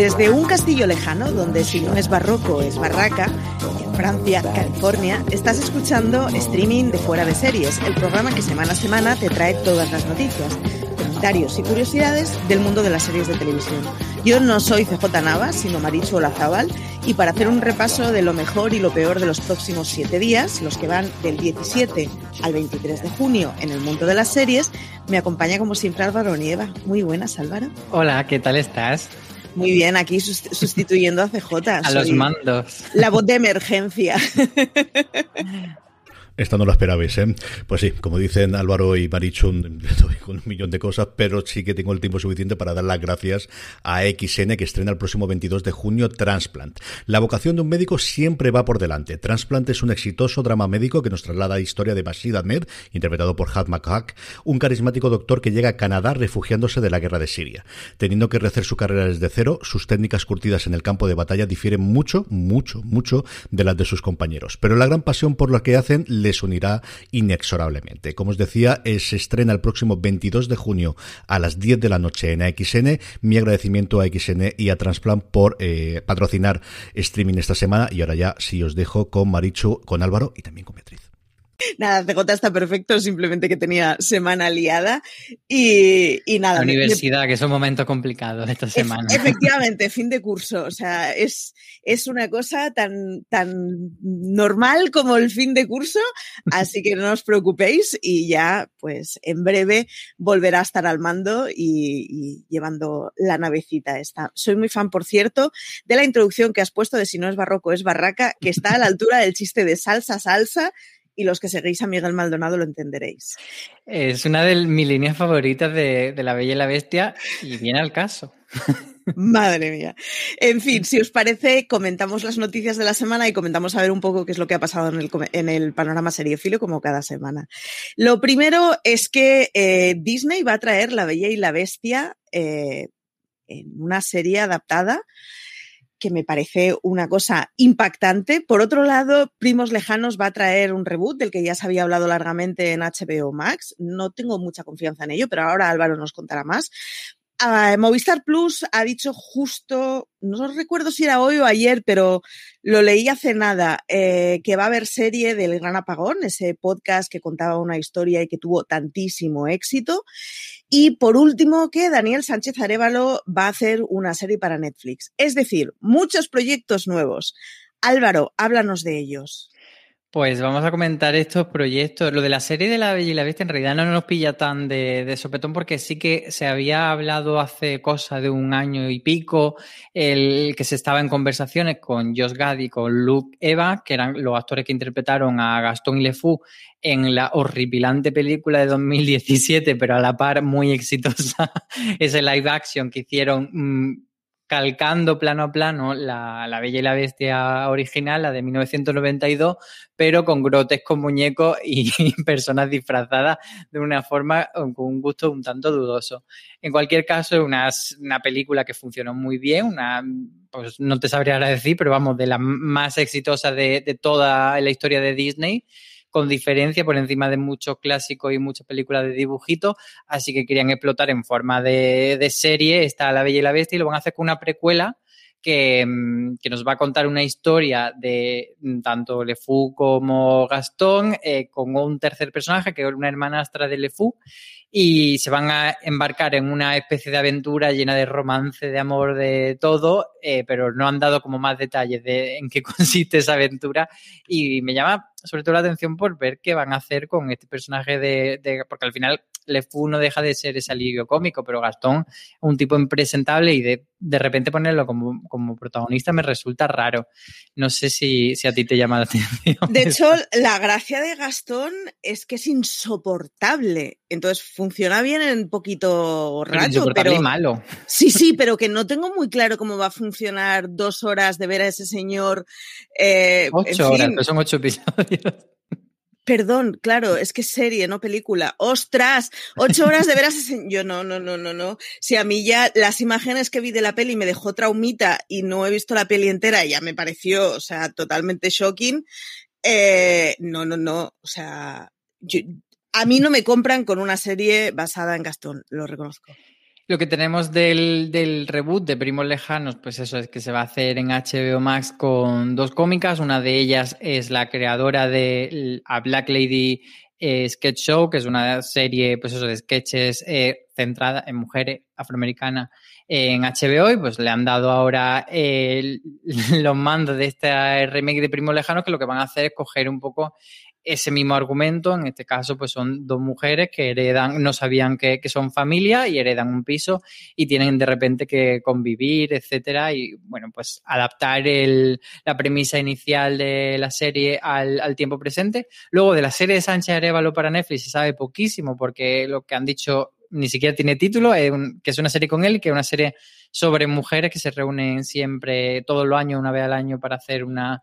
Desde un castillo lejano, donde si no es barroco es barraca, en Francia, California, estás escuchando streaming de Fuera de Series, el programa que semana a semana te trae todas las noticias, comentarios y curiosidades del mundo de las series de televisión. Yo no soy CJ Navas, sino Marichu Olazábal, y para hacer un repaso de lo mejor y lo peor de los próximos siete días, los que van del 17 al 23 de junio en el mundo de las series, me acompaña como siempre Álvaro Nieva. Muy buenas, Álvaro. Hola, ¿qué tal estás? Muy bien, aquí sust- sustituyendo a CJ. A los mandos. La voz de emergencia. Esta no la esperabais, ¿eh? Pues sí, como dicen Álvaro y Marichu, estoy con un millón de cosas, pero sí que tengo el tiempo suficiente para dar las gracias a XN que estrena el próximo 22 de junio Transplant. La vocación de un médico siempre va por delante. Transplant es un exitoso drama médico que nos traslada a la historia de Bashir Ahmed, interpretado por Had McHack, un carismático doctor que llega a Canadá refugiándose de la guerra de Siria. Teniendo que rehacer su carrera desde cero, sus técnicas curtidas en el campo de batalla difieren mucho, mucho, mucho de las de sus compañeros. Pero la gran pasión por lo que hacen les unirá inexorablemente. Como os decía, eh, se estrena el próximo 22 de junio a las 10 de la noche en AXN. Mi agradecimiento a XN y a Transplant por eh, patrocinar streaming esta semana. Y ahora ya sí os dejo con Marichu, con Álvaro y también con Beatriz. Nada, CJ está perfecto, simplemente que tenía semana liada. Y, y nada. La me- universidad, que es un momento complicado esta semana. Efectivamente, fin de curso. O sea, es, es una cosa tan, tan normal como el fin de curso, así que no os preocupéis y ya, pues en breve volverá a estar al mando y, y llevando la navecita esta. Soy muy fan, por cierto, de la introducción que has puesto de si no es barroco es barraca, que está a la altura del chiste de salsa, salsa. Y los que seguís a Miguel Maldonado lo entenderéis. Es una de mis líneas favoritas de, de La Bella y la Bestia y viene al caso. Madre mía. En fin, si os parece, comentamos las noticias de la semana y comentamos a ver un poco qué es lo que ha pasado en el, panorama seriefilo como cada semana. Lo primero es que eh, Disney va a traer La Bella y la Bestia eh, en una serie adaptada que me parece una cosa impactante. Por otro lado, Primos Lejanos va a traer un reboot del que ya se había hablado largamente en HBO Max. No tengo mucha confianza en ello, pero ahora Álvaro nos contará más. Ah, Movistar Plus ha dicho justo, no recuerdo si era hoy o ayer, pero lo leí hace nada, eh, que va a haber serie del Gran Apagón, ese podcast que contaba una historia y que tuvo tantísimo éxito. Y por último, que Daniel Sánchez Arevalo va a hacer una serie para Netflix. Es decir, muchos proyectos nuevos. Álvaro, háblanos de ellos. Pues vamos a comentar estos proyectos. Lo de la serie de La Bella y la Bestia en realidad no nos pilla tan de, sopetón porque sí que se había hablado hace cosa de un año y pico el que se estaba en conversaciones con Josh Gad y con Luke Eva, que eran los actores que interpretaron a Gastón y Le Fou en la horripilante película de 2017, pero a la par muy exitosa, ese live action que hicieron mm, calcando plano a plano la, la Bella y la Bestia original, la de 1992, pero con grotescos muñecos y personas disfrazadas de una forma con un gusto un tanto dudoso. En cualquier caso, una, una película que funcionó muy bien, una, pues no te sabría ahora decir, pero vamos, de las más exitosas de, de toda la historia de Disney con diferencia por encima de muchos clásicos y muchas películas de dibujitos, así que querían explotar en forma de, de serie está La Bella y la Bestia y lo van a hacer con una precuela que, mm, que, nos va a contar una historia de mm, tanto Le Fou como Gastón, eh, con un tercer personaje que es una hermanastra de Le Fou, y se van a embarcar en una especie de aventura llena de romance, de amor, de todo, eh, pero no han dado como más detalles de en qué consiste esa aventura y me llama sobre todo la atención por ver qué van a hacer con este personaje de, de porque al final Le Fou no deja de ser ese alivio cómico, pero Gastón un tipo impresentable y de, de repente ponerlo como, como, protagonista me resulta raro. No sé si, si, a ti te llama la atención. De hecho, la gracia de Gastón es que es insoportable. Entonces funciona bien en poquito rato, pero... Y malo. Sí, sí, pero que no tengo muy claro cómo va a funcionar dos horas de ver a ese señor. Eh, ocho horas, pero son ocho episodios. Perdón, claro, es que es serie, no película. ¡Ostras! Ocho horas de ver a ese Yo no, no, no, no, no. Si a mí ya las imágenes que vi de la peli me dejó traumita y no he visto la peli entera, ya me pareció, o sea, totalmente shocking. Eh, no, no, no. O sea, yo, a mí no me compran con una serie basada en Gastón, lo reconozco. Lo que tenemos del, reboot de Primos Lejanos, pues eso es que se va a hacer en HBO Max con dos cómicas. Una de ellas es la creadora de A Black Lady eh, Sketch Show, que es una serie, pues eso, de sketches eh, centrada en mujeres afroamericanas en HBO y pues le han dado ahora el, los mandos de este remake de Primos Lejanos que lo que van a hacer es coger un poco ese mismo argumento, en este caso, pues son dos mujeres que heredan, no sabían que, que, son familia y heredan un piso y tienen de repente que convivir, etcétera, y bueno, pues adaptar el, la premisa inicial de la serie al, al, tiempo presente. Luego de la serie de Sánchez Arevalo para Netflix se sabe poquísimo porque lo que han dicho ni siquiera tiene título, es un, que es una serie con él, que es una serie sobre mujeres que se reúnen siempre todos los años, una vez al año, para hacer una,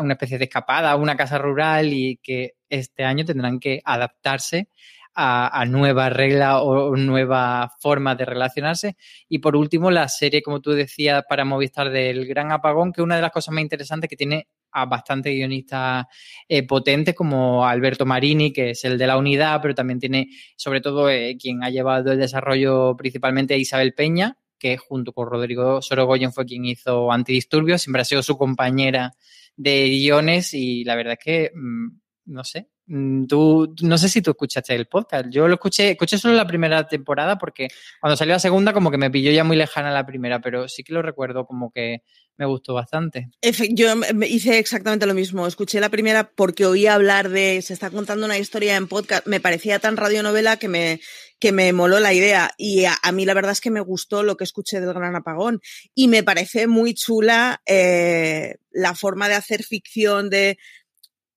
una especie de escapada, una casa rural y que este año tendrán que adaptarse a, nuevas reglas o nuevas formas de relacionarse. Y por último, la serie, como tú decías, para Movistar del Gran Apagón, que una de las cosas más interesantes que tiene a bastantes guionistas eh, potentes como Alberto Marini, que es el de la unidad, pero también tiene sobre todo eh, quien ha llevado el desarrollo principalmente a Isabel Peña, que junto con Rodrigo Sorogoyen fue quien hizo Antidisturbios, siempre ha sido su compañera de guiones y la verdad es que, mm, no sé, mm, Tú, no sé si tú escuchaste el podcast. Yo lo escuché, escuché solo la primera temporada porque cuando salió la segunda como que me pilló ya muy lejana la primera, pero sí que lo recuerdo como que me gustó bastante. Yo hice exactamente lo mismo. Escuché la primera porque oía hablar de se está contando una historia en podcast. Me parecía tan radionovela que me, que me moló la idea. Y a, a mí la verdad es que me gustó lo que escuché del Gran Apagón. Y me parece muy chula eh, la forma de hacer ficción de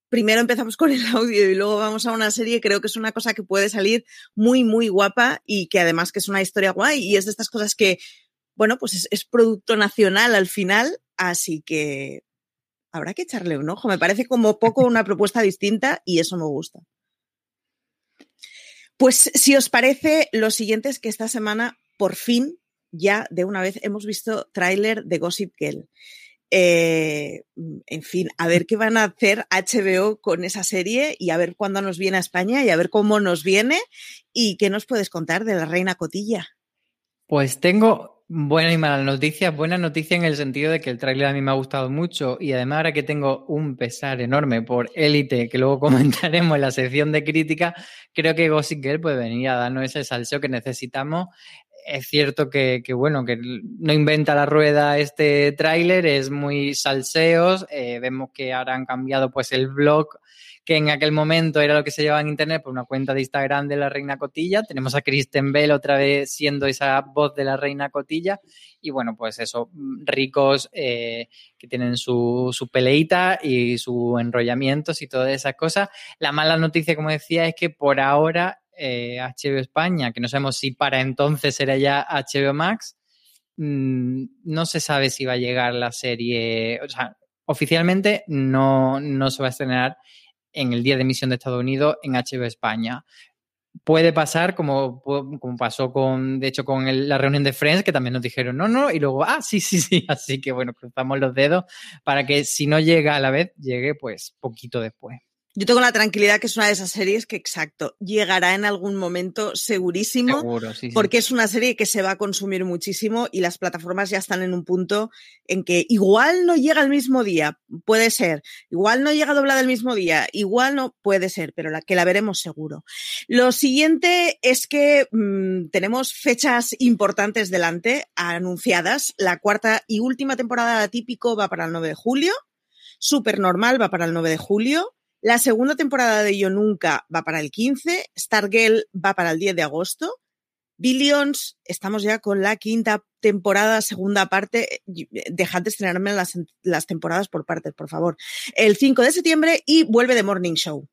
primero empezamos con el audio y luego vamos a una serie, creo que es una cosa que puede salir muy, muy guapa y que además que es una historia guay y es de estas cosas que bueno, pues es, producto nacional al final, así que habrá que echarle un ojo. Me parece como poco una propuesta distinta y eso me gusta. Pues si os parece, lo siguiente es que esta semana, por fin, ya de una vez hemos visto tráiler de Gossip Girl. Eh, en fin, a ver qué van a hacer HBO con esa serie y a ver cuándo nos viene a España y a ver cómo nos viene y qué nos puedes contar de la Reina Cotilla. Pues tengo Buena y mala noticia. Buena noticia en el sentido de que el tráiler a mí me ha gustado mucho y además ahora que tengo un pesar enorme por Élite, que luego comentaremos en la sección de crítica, creo que Gossip Girl puede venir a darnos ese salseo que necesitamos. Es cierto que, bueno, que no inventa la rueda este tráiler, es muy salseos. Eh, vemos que ahora han cambiado pues el blog que en aquel momento era lo que se llevaba en Internet por una cuenta de Instagram de la Reina Cotilla. Tenemos a Kristen Bell otra vez siendo esa voz de la Reina Cotilla. Y bueno, pues eso, ricos eh, que tienen su, su peleita y sus enrollamientos y todas esas cosas. La mala noticia, como decía, es que por ahora eh, HBO España, que no sabemos si para entonces será ya HBO Max, mmm, no se sabe si va a llegar la serie, o sea, oficialmente no, no se va a estrenar en el día de emisión de Estados Unidos en HBO España. Puede pasar como, como pasó con, de hecho, con la reunión de Friends, que también nos dijeron no, no, y luego, ah, sí, sí, sí. Así que bueno, cruzamos los dedos para que si no llega a la vez, llegue pues poquito después. Yo tengo la tranquilidad que es una de esas series que, exacto, llegará en algún momento segurísimo, Seguro, sí, sí. porque es una serie que se va a consumir muchísimo y las plataformas ya están en un punto en que igual no llega el mismo día, puede ser, igual no llega doblada el mismo día, igual no puede ser, pero la que la veremos seguro. Lo siguiente es que mmm, tenemos fechas importantes delante, anunciadas. La cuarta y última temporada de Típico va para el 9 de julio. Super Normal va para el 9 de julio. La segunda temporada de Yo Nunca va para el 15, Stargirl va para el 10 de agosto, Billions, estamos ya con la quinta temporada, segunda parte, dejad de estrenarme las, las temporadas por partes, por favor, el 5 de septiembre y vuelve The Morning Show.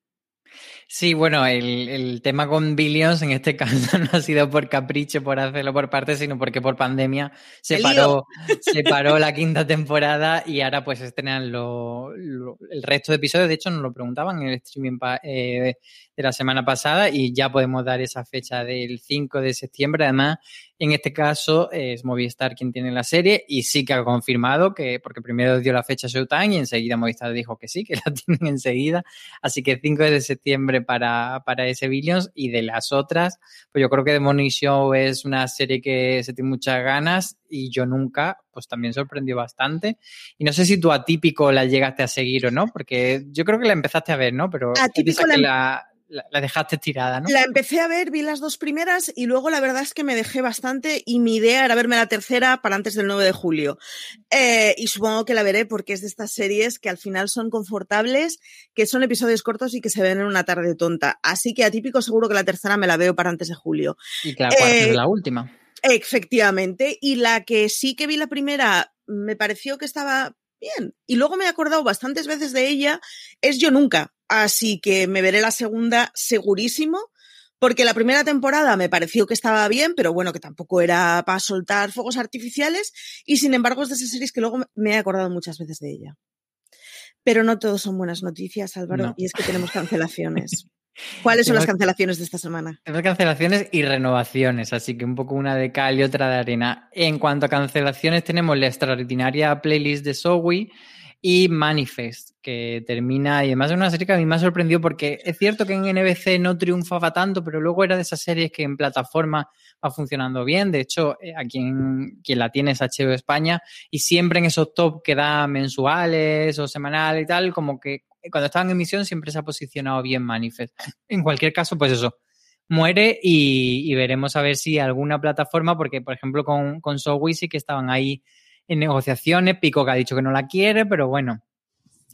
Sí, bueno, el, el, tema con Billions en este caso no ha sido por capricho, por hacerlo por parte, sino porque por pandemia se paró, se paró la quinta temporada y ahora pues estrenan lo, lo, el resto de episodios. De hecho, nos lo preguntaban en el streaming eh, de la semana pasada y ya podemos dar esa fecha del 5 de septiembre. Además, en este caso es Movistar quien tiene la serie y sí que ha confirmado que, porque primero dio la fecha Showtime y enseguida Movistar dijo que sí, que la tienen enseguida. Así que 5 de septiembre para, para ese Billions y de las otras, pues yo creo que The Morning Show es una serie que se tiene muchas ganas y yo nunca, pues también sorprendió bastante. Y no sé si tú atípico la llegaste a seguir o no, porque yo creo que la empezaste a ver, ¿no? Pero atípico la... la la, la, dejaste tirada, ¿no? La empecé a ver, vi las dos primeras y luego la verdad es que me dejé bastante y mi idea era verme la tercera para antes del 9 de julio. Eh, y supongo que la veré porque es de estas series que al final son confortables, que son episodios cortos y que se ven en una tarde tonta. Así que atípico seguro que la tercera me la veo para antes de julio. Y que la cuarta eh, es la última. Efectivamente. Y la que sí que vi la primera me pareció que estaba bien. Y luego me he acordado bastantes veces de ella, es Yo Nunca. Así que me veré la segunda segurísimo, porque la primera temporada me pareció que estaba bien, pero bueno, que tampoco era para soltar fuegos artificiales, y sin embargo es de esas series que luego me he acordado muchas veces de ella. Pero no todos son buenas noticias, Álvaro, no. y es que tenemos cancelaciones. ¿Cuáles son las cancelaciones de esta semana? Tenemos cancelaciones y renovaciones, así que un poco una de cal y otra de arena. En cuanto a cancelaciones, tenemos la extraordinaria playlist de Zoe y Manifest, que termina, y además es una serie que a mí me ha sorprendido porque es cierto que en NBC no triunfaba tanto, pero luego era de esas series que en plataforma va funcionando bien. De hecho, eh, a quien, quien la tiene es HBO España y siempre en esos top que da mensuales o semanales y tal, como que cuando estaba en emisión siempre se ha posicionado bien Manifest. En cualquier caso, pues eso, muere y, veremos a ver si alguna plataforma, porque por ejemplo con, con sí que estaban ahí en negociaciones, Pico que ha dicho que no la quiere, pero bueno,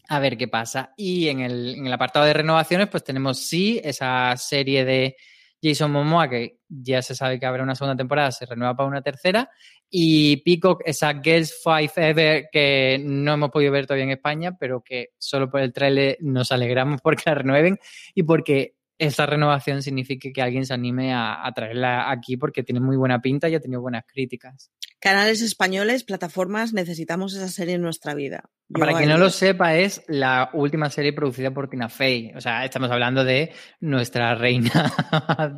a ver qué pasa. Y en el, en el apartado de renovaciones, pues tenemos sí esa serie de Jason Momoa, que ya se sabe que habrá una segunda temporada, se renueva para una tercera. Y Peacock, esa Girls Five Ever, que no hemos podido ver todavía en España, pero que solo por el trailer nos alegramos porque la renueven y porque esa renovación signifique que alguien se anime a, a, traerla aquí porque tiene muy buena pinta y ha tenido buenas críticas. Canales españoles, plataformas, necesitamos esa serie en nuestra vida. Yo Para quien no lo sepa, es la última serie producida por Tina Fey. O sea, estamos hablando de nuestra reina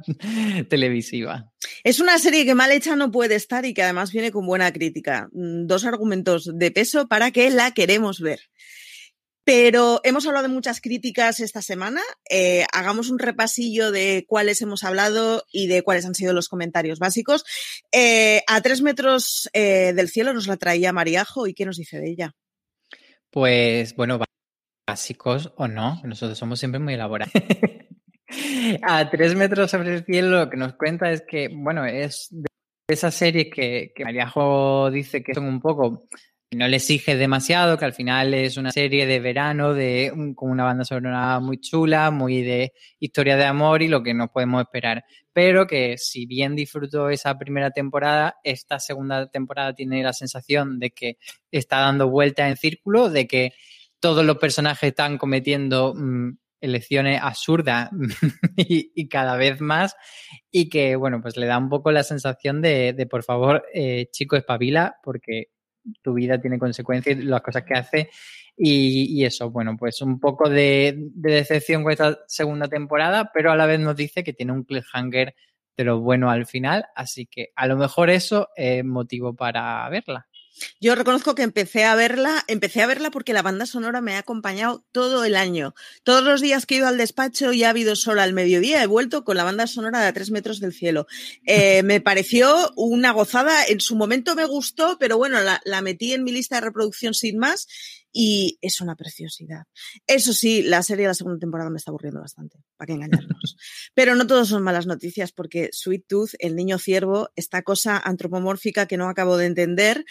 televisiva. Es una serie que mal hecha no puede estar y que además viene con buena crítica. Dos argumentos de peso para que la queremos ver. Pero hemos hablado de muchas críticas esta semana. Eh, hagamos un repasillo de cuáles hemos hablado y de cuáles han sido los comentarios básicos. Eh, a tres metros eh, del cielo nos la traía Mariajo y qué nos dice de ella. Pues bueno, básicos o no, nosotros somos siempre muy elaborados. a tres metros sobre el cielo lo que nos cuenta es que, bueno, es de esa serie que, que Mariajo dice que son un poco no le exige demasiado, que al final es una serie de verano de con una banda sonora muy chula, muy de historia de amor y lo que nos podemos esperar. Pero que si bien disfruto esa primera temporada, esta segunda temporada tiene la sensación de que está dando vueltas en círculo, de que todos los personajes están cometiendo mmm, elecciones absurdas y, y, cada vez más y que, bueno, pues le da un poco la sensación de, de por favor, eh, chico, espabila, porque tu vida tiene consecuencias, las cosas que hace y, y eso, bueno, pues un poco de, de, decepción con esta segunda temporada, pero a la vez nos dice que tiene un cliffhanger de lo bueno al final, así que a lo mejor eso es motivo para verla. Yo reconozco que empecé a verla, empecé a verla porque la banda sonora me ha acompañado todo el año. Todos los días que he ido al despacho y ha habido sol al mediodía, he vuelto con la banda sonora de a tres metros del cielo. Eh, me pareció una gozada, en su momento me gustó, pero bueno, la, la metí en mi lista de reproducción sin más y es una preciosidad. Eso sí, la serie de la segunda temporada me está aburriendo bastante, para que engañarnos. Pero no todos son malas noticias porque Sweet Tooth, el niño ciervo, esta cosa antropomórfica que no acabo de entender,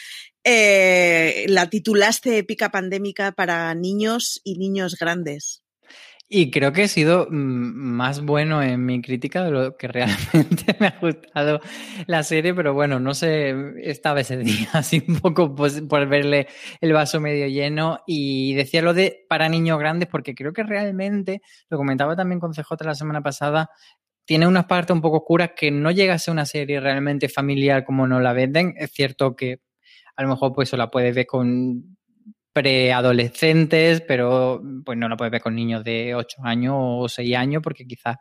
eh, la titulaste épica pandémica para niños y niños grandes. Y creo que he sido mm, más bueno en mi crítica de lo que realmente me ha gustado la serie, pero bueno, no sé, estaba ese día así un poco pues, por verle el vaso medio lleno y decía lo de para niños grandes porque creo que realmente, lo comentaba también con CJ la semana pasada, tiene unas partes un poco oscuras que no llega a ser una serie realmente familiar como nos la venden. Es cierto que a lo mejor pues la puedes ver con preadolescentes, pero pues no la puedes ver con niños de 8 años o 6 años porque quizás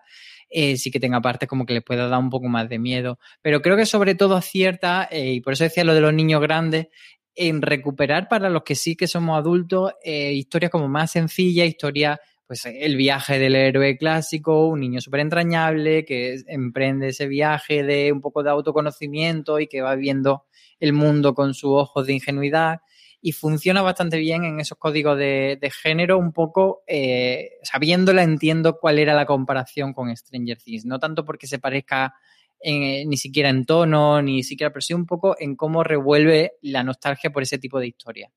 eh, sí que tenga partes como que le pueda dar un poco más de miedo. Pero creo que sobre todo acierta, eh, y por eso decía lo de los niños grandes, en recuperar para los que sí que somos adultos eh, historias como más sencillas, historias, pues el viaje del héroe clásico, un niño súper entrañable que emprende ese viaje de un poco de autoconocimiento y que va viendo el mundo con sus ojos de ingenuidad y funciona bastante bien en esos códigos de, género, un poco eh, sabiéndola entiendo cuál era la comparación con Stranger Things, no tanto porque se parezca ni siquiera en tono, ni siquiera, pero sí un poco en cómo revuelve la nostalgia por ese tipo de historia.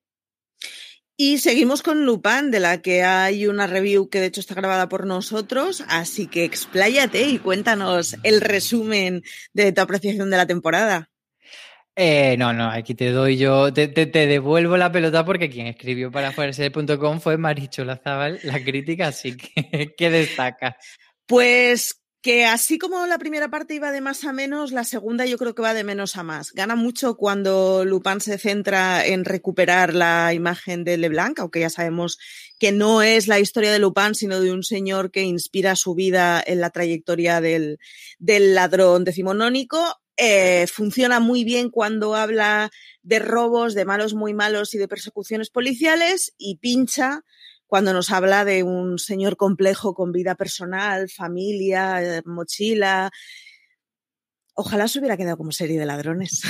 Y seguimos con Lupin, de la que hay una review que de hecho está grabada por nosotros, así que expláyate y cuéntanos el resumen de tu apreciación de la temporada. Eh, no, no, aquí te doy yo, te, devuelvo la pelota porque quien escribió para fuerza.com fue Maricho Lazabal, la crítica, así que, ¿qué destaca? Pues que así como la primera parte iba de más a menos, la segunda yo creo que va de menos a más. Gana mucho cuando Lupin se centra en recuperar la imagen de Leblanc, aunque ya sabemos que no es la historia de Lupin, sino de un señor que inspira su vida en la trayectoria del, del ladrón decimonónico. Eh, funciona muy bien cuando habla de robos, de malos muy malos y de persecuciones policiales y pincha cuando nos habla de un señor complejo con vida personal, familia, eh, mochila Ojalá se hubiera quedado como serie de ladrones.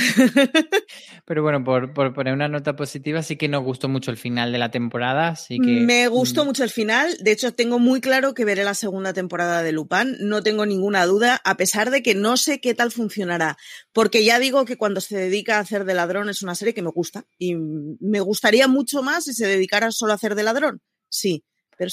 Pero bueno, por, poner una nota positiva, sí que nos gustó mucho el final de la temporada. Así que... Me gustó mm. mucho el final. De hecho, tengo muy claro que veré la segunda temporada de Lupin. No tengo ninguna duda, a pesar de que no sé qué tal funcionará. Porque ya digo que cuando se dedica a hacer de ladrón es una serie que me gusta. Y me gustaría mucho más si se dedicara solo a hacer de ladrón. Sí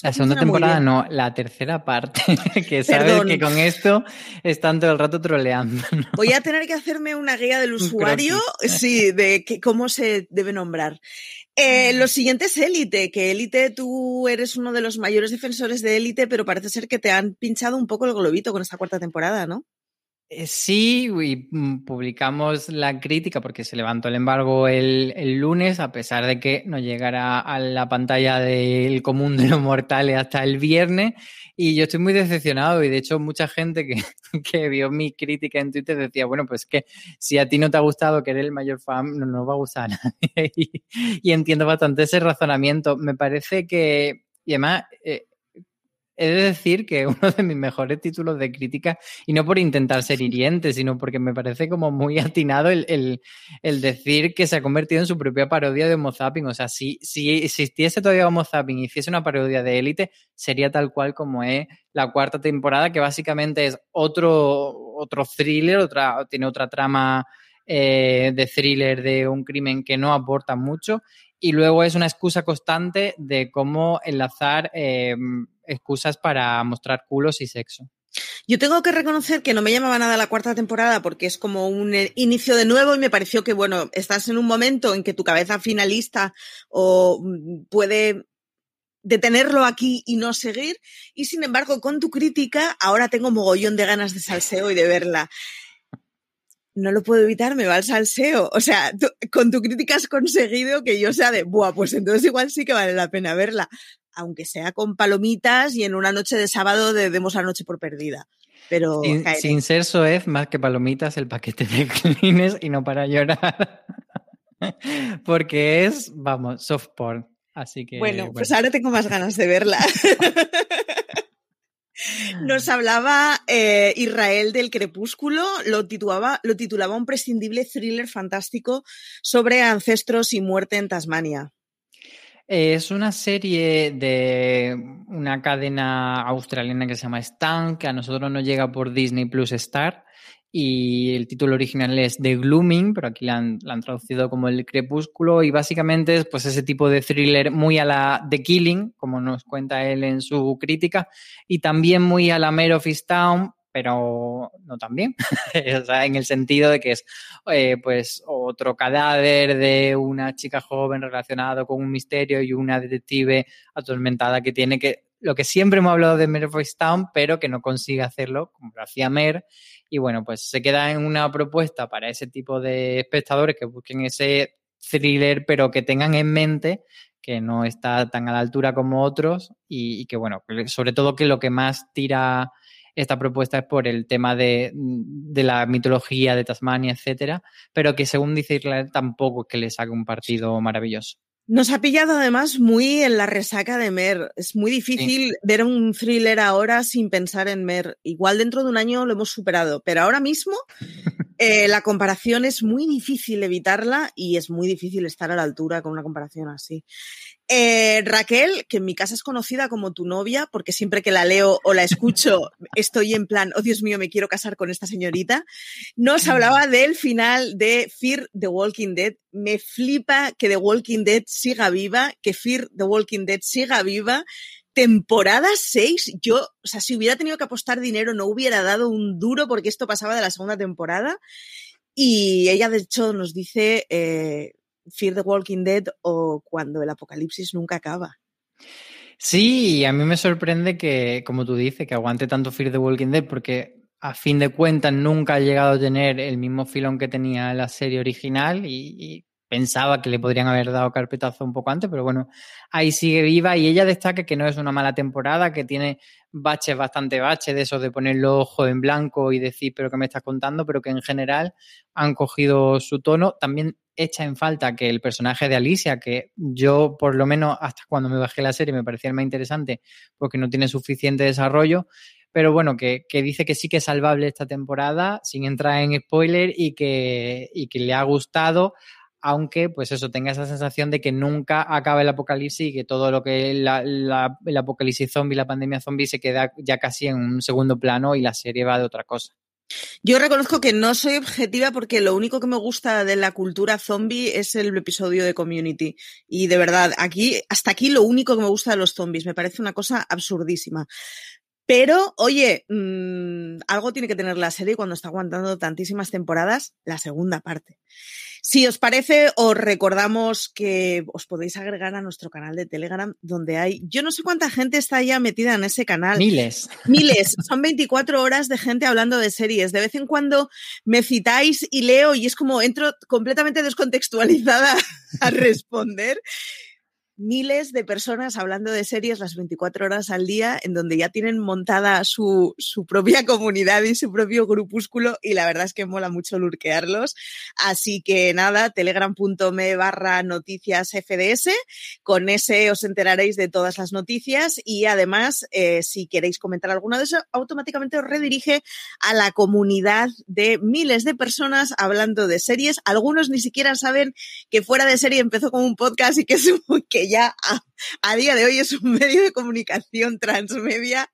la segunda temporada no, la tercera parte, que sabes que con esto están todo el rato troleando. Voy a tener que hacerme una guía del usuario, sí, de cómo se debe nombrar. Eh, lo siguiente es Élite, que Élite tú eres uno de los mayores defensores de Élite, pero parece ser que te han pinchado un poco el globito con esta cuarta temporada, ¿no? Eh, sí, y mm, publicamos la crítica porque se levantó el embargo el, lunes, a pesar de que no llegara a la pantalla del común de los mortales hasta el viernes. Y yo estoy muy decepcionado y de hecho mucha gente que, que vio mi crítica en Twitter decía, bueno, pues que si a ti no te ha gustado, que eres el mayor fan, no nos va a gustar a nadie. y, entiendo bastante ese razonamiento. Me parece que, y además, eh, He de decir que uno de mis mejores títulos de crítica, y no por intentar ser hiriente, sino porque me parece como muy atinado el, decir que se ha convertido en su propia parodia de Homo Zapping. O sea, si, si existiese todavía Homo Zapping y hiciese una parodia de élite, sería tal cual como es la cuarta temporada, que básicamente es otro, otro thriller, otra, tiene otra trama eh, de thriller de un crimen que no aporta mucho. Y luego es una excusa constante de cómo enlazar eh, excusas para mostrar culos y sexo. Yo tengo que reconocer que no me llamaba nada la cuarta temporada porque es como un eh, inicio de nuevo y me pareció que, bueno, estás en un momento en que tu cabeza finalista o mm, puede detenerlo aquí y no seguir. Y sin embargo, con tu crítica, ahora tengo mogollón de ganas de salseo y de verla. No lo puedo evitar, me va al salseo. O sea, con tu crítica has conseguido que yo sea de, buah, pues entonces igual sí que vale la pena verla aunque sea con palomitas y en una noche de sábado de demos la noche por perdida. Pero sin, ser soez, más que palomitas, el paquete de clines y no para llorar. Porque es, vamos, soft porn. Así que. Bueno, pues ahora tengo más ganas de verla. Nos hablaba eh, Israel del Crepúsculo, lo titulaba, un prescindible thriller fantástico sobre ancestros y muerte en Tasmania. Es una serie de una cadena australiana que se llama Stan, que a nosotros nos llega por Disney Plus Star y el título original es The Glooming, pero aquí la han, traducido como El Crepúsculo y básicamente es pues ese tipo de thriller muy a la The Killing, como nos cuenta él en su crítica, y también muy a la Mare of Town, pero no tan bien, o sea, en el sentido de que es eh, pues otro cadáver de una chica joven relacionado con un misterio y una detective atormentada que tiene que lo que siempre hemos hablado de of Town, pero que no consigue hacerlo como lo hacía Mer y bueno, pues se queda en una propuesta para ese tipo de espectadores que busquen ese thriller, pero que tengan en mente que no está tan a la altura como otros y, que bueno, sobre todo que lo que más tira esta propuesta es por el tema de, de, la mitología de Tasmania, etcétera, pero que según dice Israel tampoco es que le saque un partido maravilloso. Nos ha pillado además muy en la resaca de Mer. Es muy difícil ver un thriller ahora sin pensar en Mer. Igual dentro de un año lo hemos superado, pero ahora mismo eh, la comparación es muy difícil evitarla y es muy difícil estar a la altura con una comparación así. Eh, Raquel, que en mi casa es conocida como tu novia, porque siempre que la leo o la escucho estoy en plan, oh Dios mío, me quiero casar con esta señorita, nos hablaba del final de Fear the Walking Dead. Me flipa que The Walking Dead siga viva, que Fear the Walking Dead siga viva. Temporada 6, yo, o sea, si hubiera tenido que apostar dinero, no hubiera dado un duro porque esto pasaba de la segunda temporada. Y ella, de hecho, nos dice, eh, Fear the Walking Dead o cuando el apocalipsis nunca acaba. Sí, a mí me sorprende que, como tú dices, que aguante tanto Fear the Walking Dead porque a fin de cuentas nunca ha llegado a tener el mismo filón que tenía la serie original y, pensaba que le podrían haber dado carpetazo un poco antes, pero bueno, ahí sigue viva y ella destaca que no es una mala temporada, que tiene baches, bastante baches de eso de poner los en blanco y decir, pero ¿qué me estás contando? Pero que en general han cogido su tono. También echa en falta que el personaje de Alicia, que yo por lo menos hasta cuando me bajé la serie me parecía el más interesante porque no tiene suficiente desarrollo, pero bueno, que, dice que sí que es salvable esta temporada, sin entrar en spoiler, y que, y que le ha gustado, aunque pues eso tenga esa sensación de que nunca acaba el apocalipsis y que todo lo que el apocalipsis zombie, la pandemia zombie se queda ya casi en un segundo plano y la serie va de otra cosa. Yo reconozco que no soy objetiva porque lo único que me gusta de la cultura zombie es el episodio de Community. Y de verdad, aquí, hasta aquí lo único que me gusta de los zombies. Me parece una cosa absurdísima. Pero, oye, mmm, algo tiene que tener la serie cuando está aguantando tantísimas temporadas, la segunda parte. Si os parece, os recordamos que os podéis agregar a nuestro canal de Telegram, donde hay, yo no sé cuánta gente está ya metida en ese canal. Miles. Miles. Son 24 horas de gente hablando de series. De vez en cuando me citáis y leo y es como entro completamente descontextualizada a responder miles de personas hablando de series las 24 horas al día, en donde ya tienen montada su, su, propia comunidad y su propio grupúsculo, y la verdad es que mola mucho lurquearlos. Así que nada, telegram.me barra noticias FDS, con ese os enteraréis de todas las noticias y además, eh, si queréis comentar alguna de eso, automáticamente os redirige a la comunidad de miles de personas hablando de series. Algunos ni siquiera saben que fuera de serie empezó como un podcast y que, es, ya a, día de hoy es un medio de comunicación transmedia,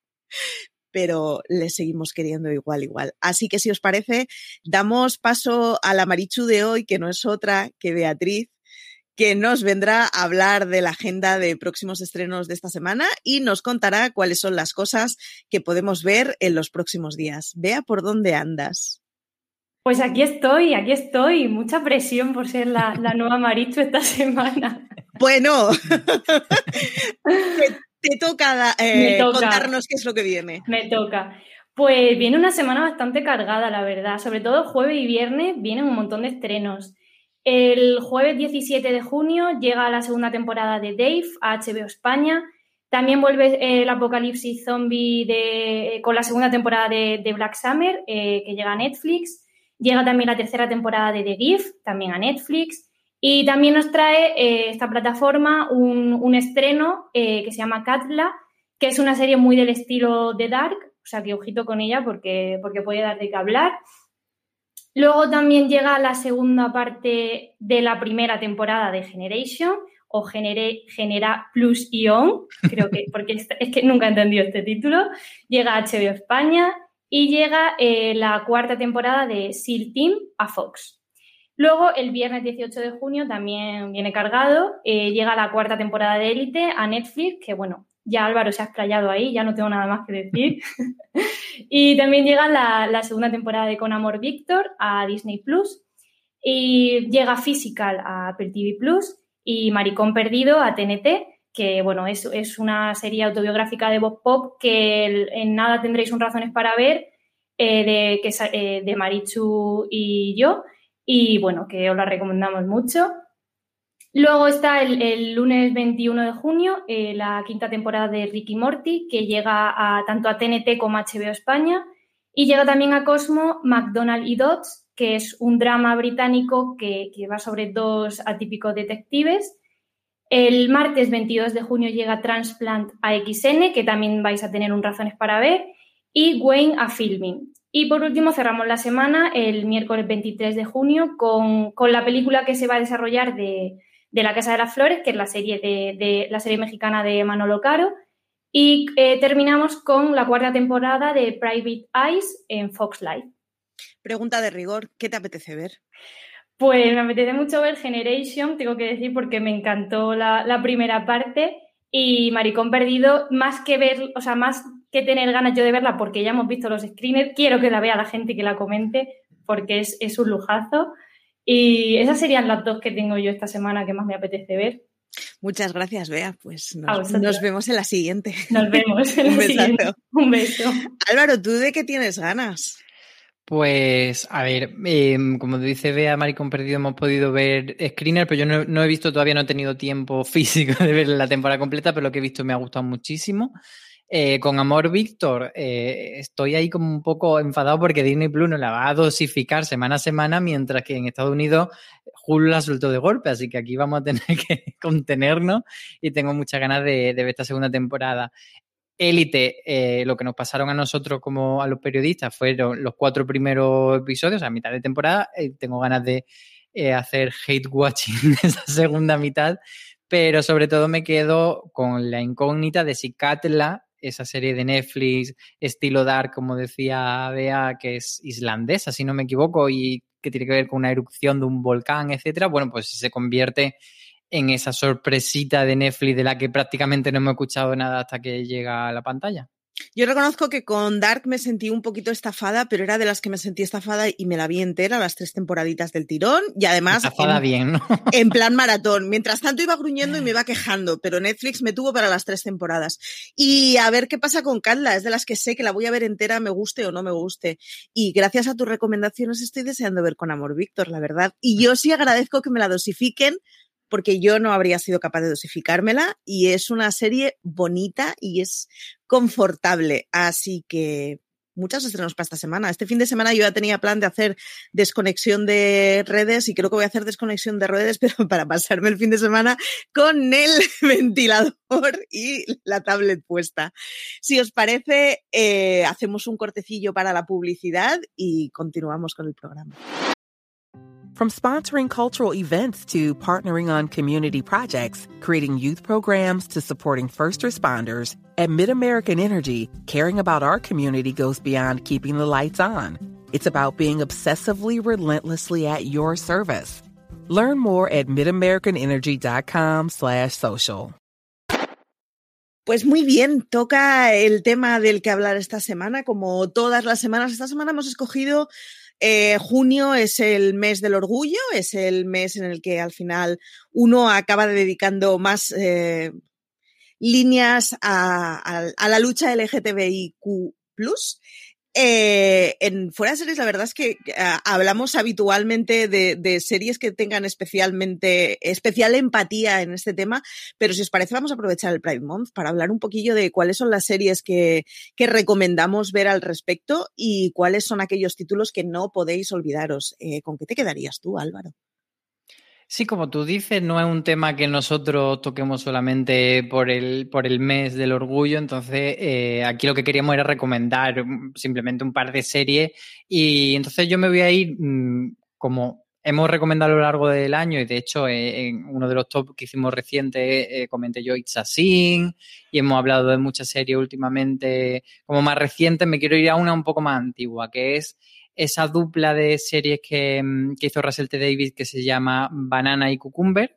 pero le seguimos queriendo igual, igual. Así que si os parece, damos paso a la Marichu de hoy, que no es otra que Beatriz, que nos vendrá a hablar de la agenda de próximos estrenos de esta semana y nos contará cuáles son las cosas que podemos ver en los próximos días. Vea por dónde andas. Pues aquí estoy, aquí estoy. Mucha presión por ser la, la nueva Marichu esta semana. Bueno, te, toca, eh, contarnos qué es lo que viene. Me toca. Pues viene una semana bastante cargada, la verdad. Sobre todo jueves y viernes vienen un montón de estrenos. El jueves 17 de junio llega la segunda temporada de Dave a HBO España. También vuelve el apocalipsis zombie de, con la segunda temporada de, Black Summer, eh, que llega a Netflix. Llega también la tercera temporada de The Gift, también a Netflix. Y también nos trae eh, esta plataforma un, estreno eh, que se llama Katla, que es una serie muy del estilo de Dark, o sea que ojito con ella porque, porque puede dar de qué hablar. Luego también llega la segunda parte de la primera temporada de Generation o Genera Plus Ion, creo que, porque es, que nunca he entendido este título. Llega a HBO España y llega eh, la cuarta temporada de SEAL Team a Fox. Luego, el viernes 18 de junio también viene cargado, eh, llega la cuarta temporada de Élite a Netflix, que bueno, ya Álvaro se ha explayado ahí, ya no tengo nada más que decir. y también llega la, segunda temporada de Con Amor Víctor a Disney Plus. Y llega Physical a Apple TV Plus y Maricón Perdido a TNT, que bueno, es, es una serie autobiográfica de Bob Pop que en nada tendréis un razones para ver, eh, de, que, eh, de Marichu y yo. Y bueno, que os la recomendamos mucho. Luego está el, lunes 21 de junio eh, la quinta temporada de Ricky Morty, que llega tanto a TNT como a HBO España. Y llega también a Cosmo McDonald y Dodds, que es un drama británico que, va sobre dos atípicos detectives. El martes 22 de junio llega Transplant a XN, que también vais a tener un razones para ver. Y Wayne a Filming. Y por último, cerramos la semana el miércoles 23 de junio con, con la película que se va a desarrollar de de La Casa de las Flores, que es la serie, de, la serie mexicana de Manolo Caro. Y eh, terminamos con la cuarta temporada de Private Eyes en Fox Live. Pregunta de rigor, ¿qué te apetece ver? Pues me apetece mucho ver Generation, tengo que decir, porque me encantó la, primera parte. Y Maricón Perdido, más que ver, o sea, más que tener ganas yo de verla, porque ya hemos visto los screeners, quiero que la vea la gente y que la comente, porque es, es un lujazo. Y esas serían las dos que tengo yo esta semana que más me apetece ver. Muchas gracias, Bea. Pues nos, vemos en la siguiente. Nos vemos en la siguiente. Un beso. Álvaro, ¿tú de qué tienes ganas? Pues, a ver, em, como dice Bea, Maricón Perdido, hemos podido ver Screener, pero yo no, he visto, todavía no he tenido tiempo físico de ver la temporada completa, pero lo que he visto me ha gustado muchísimo. Eh, con Amor Víctor, eh, estoy ahí como un poco enfadado porque Disney Plus no la va a dosificar semana a semana, mientras que en Estados Unidos Hulu la soltó de golpe, así que aquí vamos a tener que contenernos y tengo muchas ganas de, ver esta segunda temporada. Élite, eh, lo que nos pasaron a nosotros como a los periodistas fueron los cuatro primeros episodios, a mitad de temporada. tengo ganas de hacer hate watching esa segunda mitad, pero sobre todo me quedo con la incógnita de si Katla esa serie de Netflix estilo dark, como decía Bea, que es islandesa, si no me equivoco, y que tiene que ver con una erupción de un volcán, etcétera, bueno, pues si se convierte en esa sorpresita de Netflix de la que prácticamente no hemos escuchado nada hasta que llega a la pantalla. Yo reconozco que con Dark me sentí un poquito estafada, pero era de las que me sentí estafada y me la vi entera, las tres temporaditas del tirón. Y además. Estafada bien, ¿no? En plan maratón. Mientras tanto iba gruñendo y me iba quejando, pero Netflix me tuvo para las tres temporadas. Y a ver qué pasa con Carla. Es de las que sé que la voy a ver entera, me guste o no me guste. Y gracias a tus recomendaciones estoy deseando ver con amor, Víctor, la verdad. Y yo sí agradezco que me la dosifiquen porque yo no habría sido capaz de dosificármela y es una serie bonita y es confortable. Así que muchas estrenos para esta semana. Este fin de semana yo ya tenía plan de hacer desconexión de redes y creo que voy a hacer desconexión de redes, pero para pasarme el fin de semana con el ventilador y la tablet puesta. Si os parece, eh, hacemos un cortecillo para la publicidad y continuamos con el programa. From sponsoring cultural events to partnering on community projects, creating youth programs to supporting first responders, at MidAmerican Energy, caring about our community goes beyond keeping the lights on. It's about being obsessively relentlessly at your service. Learn more at midamericanenergy.com slash social. Pues muy bien, toca el tema del que hablar esta semana. Como todas las semanas, esta semana hemos escogido Eh, junio es el mes del orgullo, es el mes en el que al final uno acaba dedicando más eh, líneas a, a, la lucha LGTBIQ. Eh, en Fuera de Series, la verdad es que uh, hablamos habitualmente de, series que tengan especialmente, especial empatía en este tema, pero si os parece, vamos a aprovechar el Pride Month para hablar un poquillo de cuáles son las series que, que recomendamos ver al respecto y cuáles son aquellos títulos que no podéis olvidaros. Eh, ¿Con qué te quedarías tú, Álvaro? Sí, como tú dices, no es un tema que nosotros toquemos solamente por el, por el mes del orgullo, entonces eh, aquí lo que queríamos era recomendar simplemente un par de series. Y entonces yo me voy a ir mm, como hemos recomendado a lo largo del año y de hecho eh, en uno de los top que hicimos reciente eh, comenté yo It's a Sin y hemos hablado de muchas series últimamente. Como más recientes, me quiero ir a una un poco más antigua que es esa dupla de series que, mm, que hizo Russell T. Davis que se llama Banana y Cucumber,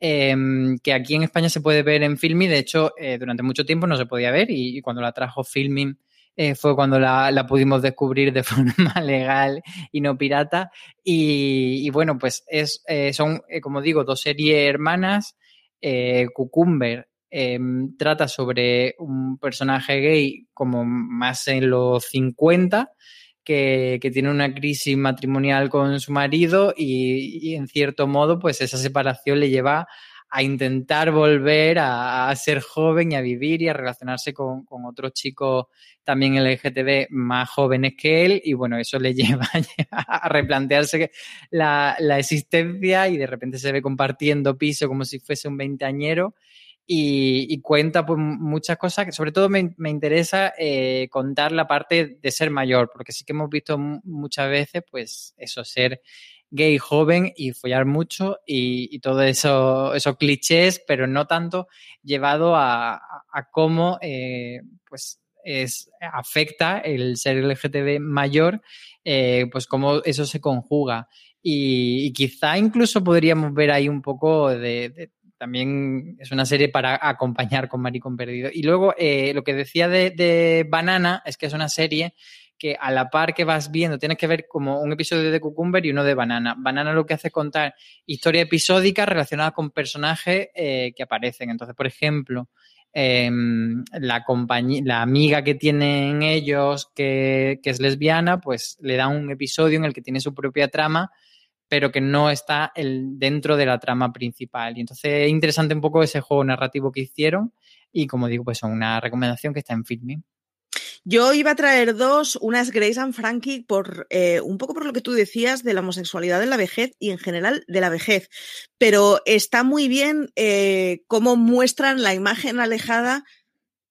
eh, que aquí en España se puede ver en Filmin. De hecho, eh, durante mucho tiempo no se podía ver y, cuando la trajo Filmin eh, fue cuando la, pudimos descubrir de forma legal y no pirata. Y, y bueno, pues es, eh, son, como digo, dos series hermanas. Cucumber trata sobre un personaje gay como más en los 50 que, tiene una crisis matrimonial con su marido y, en cierto modo, pues esa separación le lleva a intentar volver a, ser joven y a vivir y a relacionarse con, con, otros chicos también LGTB más jóvenes que él. Y bueno, eso le lleva a replantearse la, la existencia y de repente se ve compartiendo piso como si fuese un veinteañero y, cuenta pues, muchas cosas que sobre todo me, me interesa eh, contar la parte de ser mayor, porque sí que hemos visto muchas veces pues eso, ser gay joven y follar mucho y, y todos eso, esos clichés, pero no tanto llevado a, a, cómo eh, pues es, afecta el ser LGTB mayor, eh, pues cómo eso se conjuga. Y, quizá incluso podríamos ver ahí un poco de también es una serie para acompañar con Maricón Perdido. Y luego, eh, lo que decía de, Banana es que es una serie que a la par que vas viendo, tienes que ver como un episodio de Cucumber y uno de Banana. Banana lo que hace es contar historia episódica relacionada con personajes eh, que aparecen. Entonces, por ejemplo, eh, la, la amiga que tienen ellos, que, que es lesbiana, pues le da un episodio en el que tiene su propia trama pero que no está el, dentro de la trama principal. Y entonces es interesante un poco ese juego narrativo que hicieron y como digo, pues son una recomendación que está en Filming. Yo iba a traer dos, una es Grace and Frankie, por eh, un poco por lo que tú decías de la homosexualidad en la vejez y en general de la vejez, pero está muy bien eh, cómo muestran la imagen alejada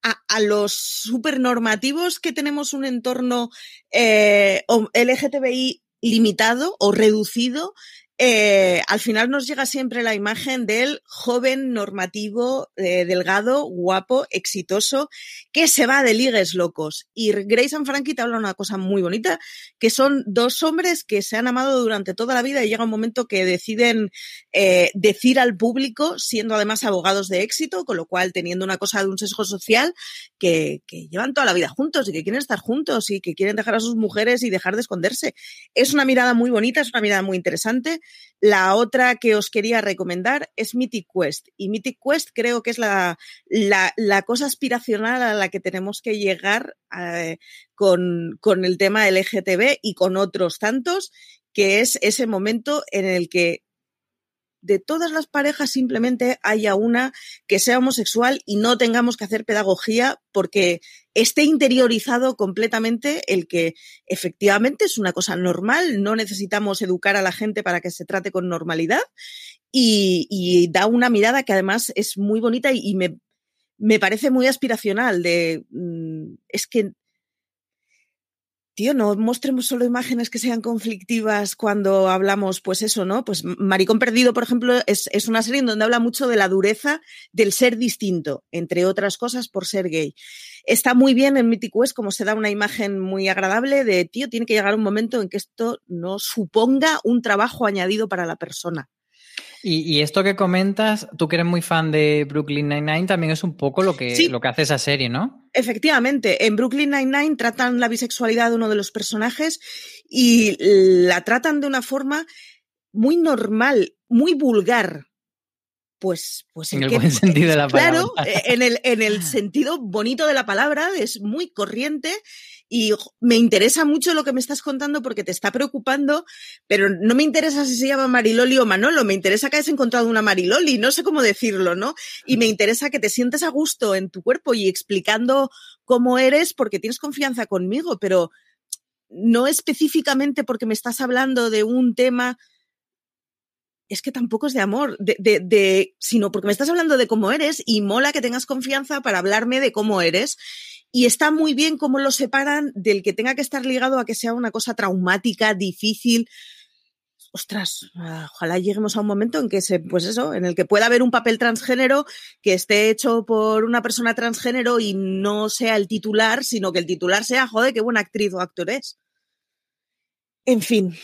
a, a, los supernormativos que tenemos un entorno eh, LGTBI limitado o reducido, eh, al final nos llega siempre la imagen del joven normativo, eh, delgado, guapo, exitoso, que se va de ligues locos. Y Grace and Frankie te habla una cosa muy bonita, que son dos hombres que se han amado durante toda la vida y llega un momento que deciden eh, decir al público, siendo además abogados de éxito, con lo cual teniendo una cosa de un sesgo social, que, que llevan toda la vida juntos y que quieren estar juntos y que quieren dejar a sus mujeres y dejar de esconderse. Es una mirada muy bonita, es una mirada muy interesante. La otra que os quería recomendar es Mythic Quest. Y Mythic Quest creo que es la, la, cosa aspiracional a la que tenemos que llegar eh, con, con el tema LGTB y con otros tantos, que es ese momento en el que de todas las parejas simplemente haya una que sea homosexual y no tengamos que hacer pedagogía porque esté interiorizado completamente el que efectivamente es una cosa normal, no necesitamos educar a la gente para que se trate con normalidad y, da una mirada que además es muy bonita y, y me, me, parece muy aspiracional de mm, es que tío, no mostremos solo imágenes que sean conflictivas cuando hablamos, pues eso, ¿no? Pues Maricón Perdido, por ejemplo, es, es, una serie en donde habla mucho de la dureza del ser distinto, entre otras cosas, por ser gay. Está muy bien en Mythic Quest como se da una imagen muy agradable de, tío, tiene que llegar un momento en que esto no suponga un trabajo añadido para la persona. Y, y, esto que comentas, tú que eres muy fan de Brooklyn Nine-Nine, también es un poco lo que, sí. lo que hace esa serie, ¿no? Efectivamente, en Brooklyn Nine-Nine tratan la bisexualidad de uno de los personajes y la tratan de una forma muy normal, muy vulgar. Pues, pues en, en el que, buen sentido de la palabra. Claro, en el, en el sentido bonito de la palabra, es muy corriente y me interesa mucho lo que me estás contando porque te está preocupando, pero no me interesa si se llama Mariloli o Manolo, me interesa que hayas encontrado una Mariloli, no sé cómo decirlo, ¿no? Y me interesa que te sientes a gusto en tu cuerpo y explicando cómo eres porque tienes confianza conmigo, pero no específicamente porque me estás hablando de un tema es que tampoco es de amor, de, de, de, sino porque me estás hablando de cómo eres y mola que tengas confianza para hablarme de cómo eres. Y está muy bien cómo lo separan del que tenga que estar ligado a que sea una cosa traumática, difícil. Ostras, ojalá lleguemos a un momento en que se, pues eso, en el que pueda haber un papel transgénero que esté hecho por una persona transgénero y no sea el titular, sino que el titular sea, joder, qué buena actriz o actor es. En fin,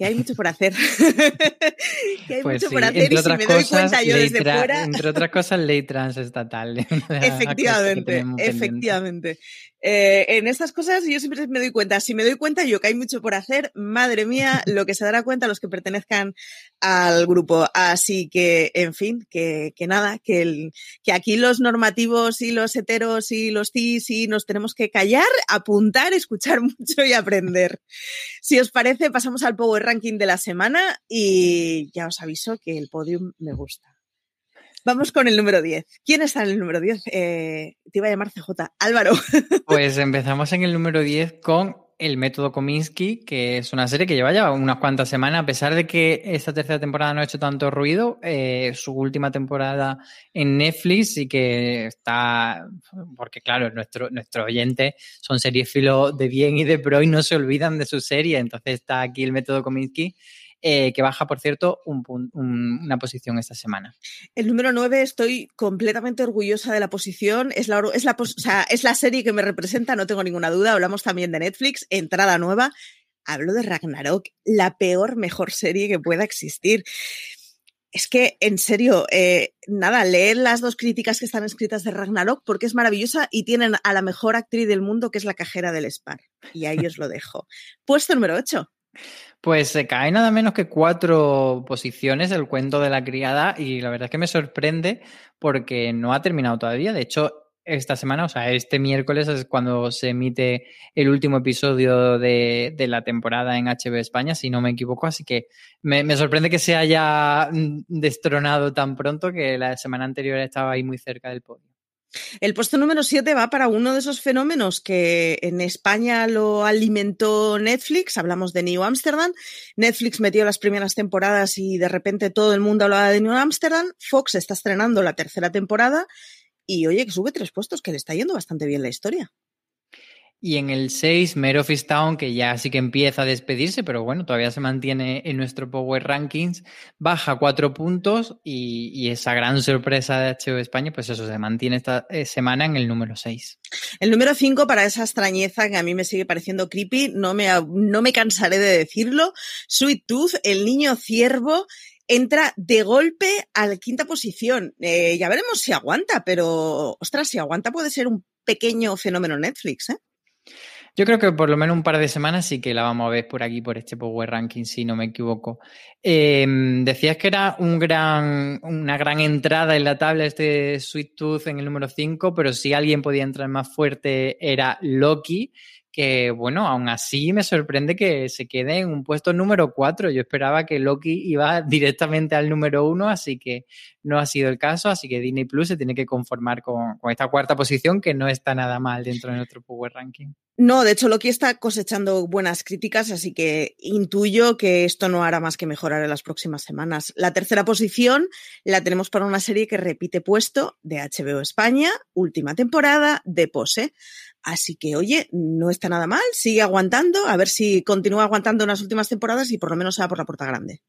que hay mucho por hacer. que hay Pues mucho sí, por hacer entre y si me doy cosas, cuenta yo desde fuera. Entre otras cosas, ley transestatal. Efectivamente, efectivamente. Eh, en estas cosas yo siempre me doy cuenta, si me doy cuenta yo que hay mucho por hacer, madre mía, lo que se dará cuenta los que pertenezcan al grupo. Así que, en fin, que, que nada, que, el, que aquí los normativos y los heteros y los cis y nos tenemos que callar, apuntar, escuchar mucho y aprender. Si os parece, pasamos al Power Ranking de la semana y ya os aviso que el podium me gusta. Vamos con el número 10. ¿Quién está en el número 10? Eh, te iba a llamar CJ. Álvaro. Pues empezamos en el número 10 con El Método Kominsky, que es una serie que lleva ya unas cuantas semanas, a pesar de que esta tercera temporada no ha hecho tanto ruido, eh, su última temporada en Netflix y que está, porque claro, nuestro, nuestros oyentes son seriéfilos de bien y de pro y no se olvidan de su serie, entonces está aquí El Método Kominsky. Eh, que baja, por cierto, una posición esta semana. El número 9, estoy completamente orgullosa de la posición. Es la, es la serie que me representa, no tengo ninguna duda. Hablamos también de Netflix, entrada nueva. Hablo de Ragnarok, la peor, mejor serie que pueda existir. Es que, en serio, eh, nada, leer las dos críticas que están escritas de Ragnarok porque es maravillosa y tienen a la mejor actriz del mundo que es la cajera del Spar. Y ahí os lo dejo. Puesto número 8. Pues se cae nada menos que cuatro posiciones el cuento de la criada y la verdad es que me sorprende porque no ha terminado todavía. De hecho, esta semana, o sea, este miércoles es cuando se emite el último episodio de, la temporada en HBO España, si no me equivoco. Así que me, me sorprende que se haya mm, destronado tan pronto que la semana anterior estaba ahí muy cerca del podio. El puesto número 7 va para uno de esos fenómenos que en España lo alimentó Netflix. Hablamos de New Amsterdam. Netflix metió las primeras temporadas y de repente todo el mundo hablaba de New Amsterdam. Fox está estrenando la tercera temporada y oye, que sube tres puestos, que le está yendo bastante bien la historia. Y en el 6, Mare Easttown, que ya sí que empieza a despedirse, pero bueno, todavía se mantiene en nuestro Power Rankings, baja cuatro puntos y, y esa gran sorpresa de HBO España, pues eso se mantiene esta eh, semana en el número 6. El número 5 para esa extrañeza que a mí me sigue pareciendo creepy, no me, no me cansaré de decirlo. Sweet Tooth, el niño ciervo, entra de golpe a la quinta posición. Eh, ya veremos si aguanta, pero ostras, si aguanta puede ser un pequeño fenómeno Netflix, ¿eh? Yo creo que por lo menos un par de semanas sí que la vamos a ver por aquí, por este Power Ranking, si no me equivoco. Eh, decías que era una gran entrada en la tabla este Sweet Tooth en el número 5, pero si alguien podía entrar más fuerte era Loki, que bueno, aún así me sorprende que se quede en un puesto número 4. Yo esperaba que Loki iba directamente al número 1, así que no ha sido el caso, así que Disney Plus se tiene que conformar con, con esta cuarta posición, que no está nada mal dentro de nuestro Power Ranking. No, de hecho Loki está cosechando buenas críticas, así que intuyo que esto no hará más que mejorar en las próximas semanas. La tercera posición la tenemos para una serie que repite puesto de HBO España, última temporada de Pose. Así que, oye, no está nada mal, sigue aguantando, a ver si continúa aguantando en las últimas temporadas y por lo menos se va por la puerta grande.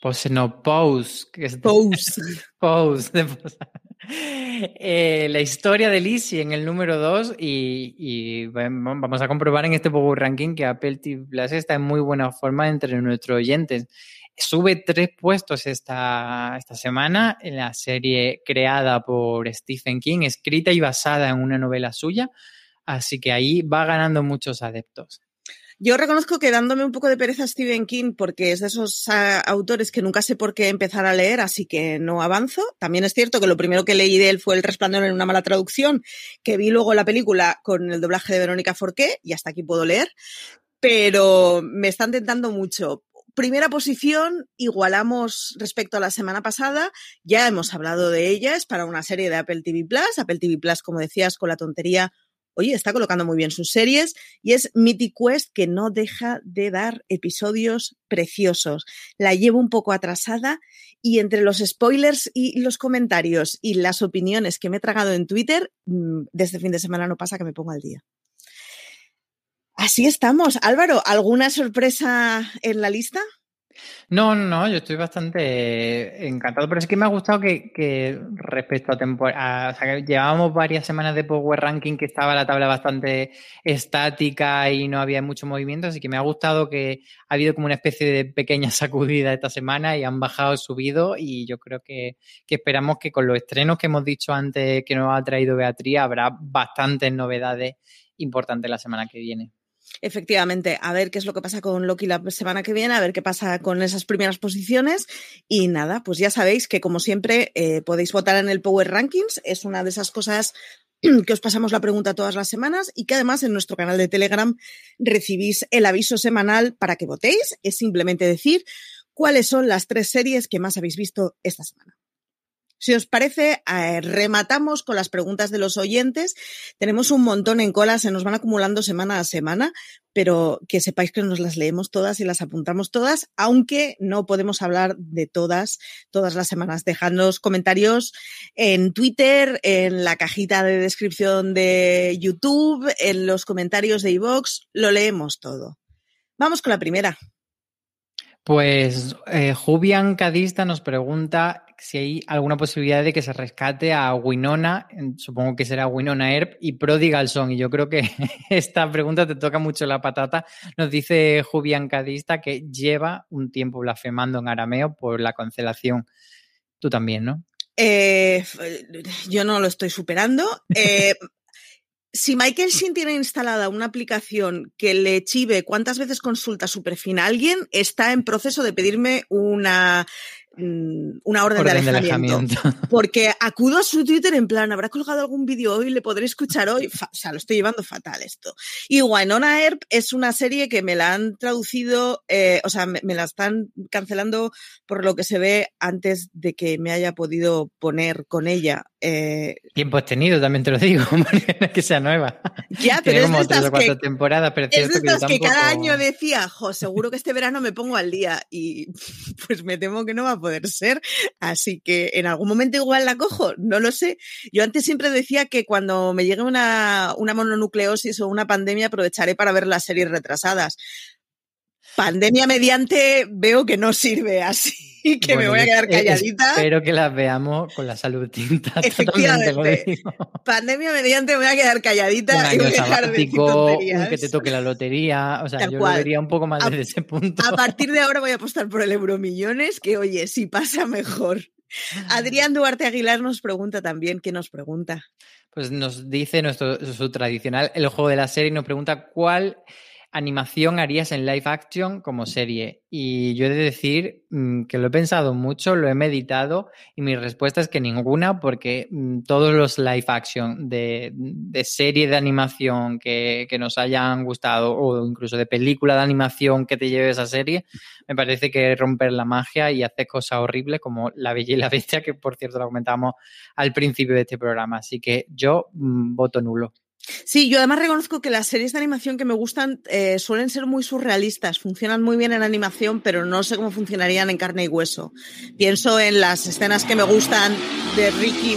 Pose, no, pose. Que es Pose. pose. de pose. Eh, la historia de Lizzie en el número 2 y, vamos a comprobar en este Power Ranking que Apple TV Plus está en muy buena forma entre nuestros oyentes. Sube tres puestos esta, esta semana en la serie creada por Stephen King, escrita y basada en una novela suya, así que ahí va ganando muchos adeptos. Yo reconozco que dándome un poco de pereza a Stephen King porque es de esos uh, autores que nunca sé por qué empezar a leer, así que no avanzo. También es cierto que lo primero que leí de él fue El Resplandor en una mala traducción, que vi luego la película con el doblaje de Verónica Forqué y hasta aquí puedo leer, pero me están tentando mucho. Primera posición, igualamos respecto a la semana pasada, ya hemos hablado de ella, es para una serie de Apple TV Plus, Apple TV Plus, como decías, con la tontería oye, está colocando muy bien sus series y es Mythic Quest que no deja de dar episodios preciosos. La llevo un poco atrasada y entre los spoilers y los comentarios y las opiniones que me he tragado en Twitter, mm, desde fin de semana no pasa que me pongo al día. Así estamos. Álvaro, ¿alguna sorpresa en la lista? No, no, yo estoy bastante encantado, pero es que me ha gustado que, que respecto a temporada, o sea, que llevábamos varias semanas de Power Ranking que estaba la tabla bastante estática y no había mucho movimiento, así que me ha gustado que ha habido como una especie de pequeña sacudida esta semana y han bajado, subido y yo creo que, que esperamos que con los estrenos que hemos dicho antes que nos ha traído Beatriz habrá bastantes novedades importantes la semana que viene. Efectivamente, a ver qué es lo que pasa con Loki la semana que viene, a ver qué pasa con esas primeras posiciones. Y nada, pues ya sabéis que como siempre eh, podéis votar en el Power Rankings. Es una de esas cosas que os pasamos la pregunta todas las semanas y que además en nuestro canal de Telegram recibís el aviso semanal para que votéis. Es simplemente decir cuáles son las tres series que más habéis visto esta semana. Si os parece, eh, rematamos con las preguntas de los oyentes. Tenemos un montón en cola, se nos van acumulando semana a semana, pero que sepáis que nos las leemos todas y las apuntamos todas, aunque no podemos hablar de todas todas las semanas. Dejadnos comentarios en Twitter, en la cajita de descripción de YouTube, en los comentarios de iVoox, lo leemos todo. Vamos con la primera. Pues eh, Jubian Cadista nos pregunta si hay alguna posibilidad de que se rescate a Winona, supongo que será Winona Earp y Prodigal Son. Y yo creo que esta pregunta te toca mucho la patata. Nos dice Jubian Cadista que lleva un tiempo blasfemando en arameo por la cancelación. Tú también, ¿no? Eh, yo no lo estoy superando. Eh, si Michael Shin tiene instalada una aplicación que le chive cuántas veces consulta su perfil a alguien, está en proceso de pedirme una mm, una orden, orden de, alejamiento, de, alejamiento, Porque acudo a su Twitter en plan, ¿habrá colgado algún vídeo hoy? ¿Le podré escuchar hoy? o sea, lo estoy llevando fatal esto. Y Winona Earp es una serie que me la han traducido, eh, o sea, me, me, la están cancelando por lo que se ve antes de que me haya podido poner con ella. Eh, Tiempo has tenido, también te lo digo, es que sea nueva. Ya, pero Tiene es como de tres estas o cuatro que, temporadas, pero es es cierto de que estas que cada tampoco- año decía, jo, seguro que este verano me pongo al día y pues me temo que no va a poder ser. Así que en algún momento igual la cojo, no lo sé. Yo antes siempre decía que cuando me llegue una, una mononucleosis o una pandemia aprovecharé para ver las series retrasadas. Pandemia mediante veo que no sirve así, que me Bueno, voy a quedar calladita. Espero que las veamos con la salud tinta. Efectivamente. Pandemia mediante me voy a quedar Un calladita y año voy a dejar de decir un que te toque la lotería. O sea, Tal yo cual. lo vería un poco más A- desde ese punto. A partir de ahora voy a apostar por el Euromillones, que oye, si pasa mejor. Adrián Duarte Aguilar nos pregunta también, ¿qué nos pregunta? Pues nos dice nuestro su tradicional el juego de la serie y nos pregunta cuál animación harías en live action como serie. Y yo he de decir mm, que lo he pensado mucho, lo he meditado y mi respuesta es que ninguna porque mm, todos los live action de, de serie de animación que, que nos hayan gustado o incluso de película de animación que te lleve esa serie, me parece que romper la magia y hacer cosas horribles como La Bella y la Bestia, que por cierto lo comentábamos al principio de este programa. Así que yo mm, voto nulo. Sí, yo además reconozco que las series de animación que me gustan eh, suelen ser muy surrealistas, funcionan muy bien en animación, pero no sé cómo funcionarían en carne y hueso. Pienso en las escenas que me gustan de Ricky,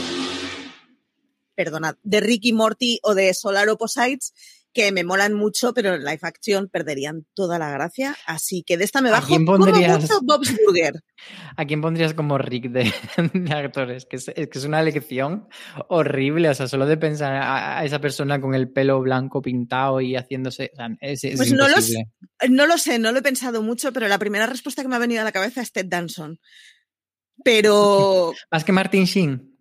perdonad, de Ricky Morty o de Solar Opposites, que me molan mucho, pero en live action perderían toda la gracia. Así que de esta me ¿A bajo quién como pondrías? mucho Bob's Burger. ¿A quién pondrías como Rick de, de actores? Que es, que es una elección horrible. O sea, solo de pensar a, a esa persona con el pelo blanco pintado y haciéndose. o sea, es, es Pues no lo, no lo sé, no lo he pensado mucho, pero la primera respuesta que me ha venido a la cabeza es Ted Danson. Pero, Más que Martin Sheen.